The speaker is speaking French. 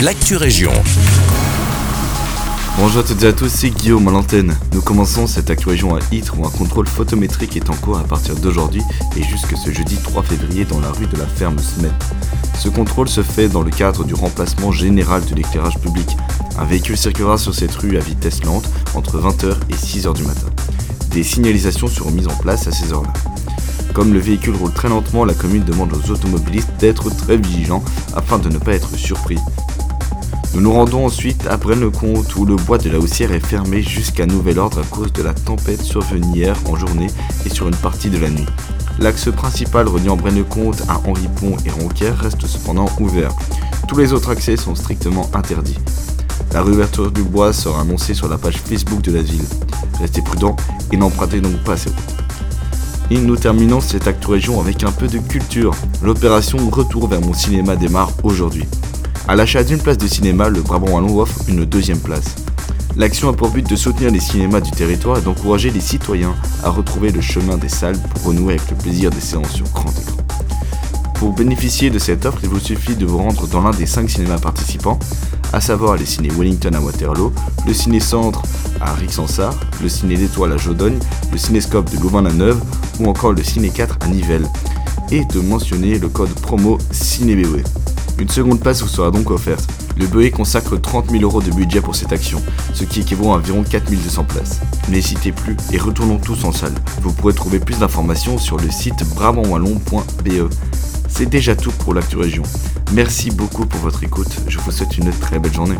l'actu région. Bonjour à toutes et à tous, c'est Guillaume à l'antenne. Nous commençons cette actu à Ytre où un contrôle photométrique est en cours à partir d'aujourd'hui et jusque ce jeudi 3 février dans la rue de la ferme Smet. Ce contrôle se fait dans le cadre du remplacement général de l'éclairage public. Un véhicule circulera sur cette rue à vitesse lente entre 20h et 6h du matin. Des signalisations seront mises en place à ces heures-là. Comme le véhicule roule très lentement, la commune demande aux automobilistes d'être très vigilants afin de ne pas être surpris. Nous nous rendons ensuite à Braine-le-Comte où le bois de la Haussière est fermé jusqu'à nouvel ordre à cause de la tempête survenue en journée et sur une partie de la nuit. L'axe principal reliant Braine-le-Comte à Henri-Pont et Ronquière reste cependant ouvert. Tous les autres accès sont strictement interdits. La réouverture du bois sera annoncée sur la page Facebook de la ville. Restez prudents et n'empruntez donc pas ces routes. Et nous terminons cette acte région avec un peu de culture. L'opération Retour vers mon cinéma démarre aujourd'hui. À l'achat d'une place de cinéma, le Brabant Wallon offre une deuxième place. L'action a pour but de soutenir les cinémas du territoire et d'encourager les citoyens à retrouver le chemin des salles pour renouer avec le plaisir des séances sur grand écran. Pour bénéficier de cette offre, il vous suffit de vous rendre dans l'un des cinq cinémas participants, à savoir les ciné Wellington à Waterloo, le ciné Centre à Rixensart, le ciné l'Étoile à Jodogne, le cinéscope de Louvain-la-Neuve ou encore le ciné 4 à Nivelles, et de mentionner le code promo CinéBOE. Une seconde place vous sera donc offerte. Le BOE consacre 30 000 euros de budget pour cette action, ce qui équivaut à environ 4200 places. N'hésitez plus et retournons tous en salle. Vous pourrez trouver plus d'informations sur le site brabantwallon.be. C'est déjà tout pour l'actu région. Merci beaucoup pour votre écoute. Je vous souhaite une très belle journée.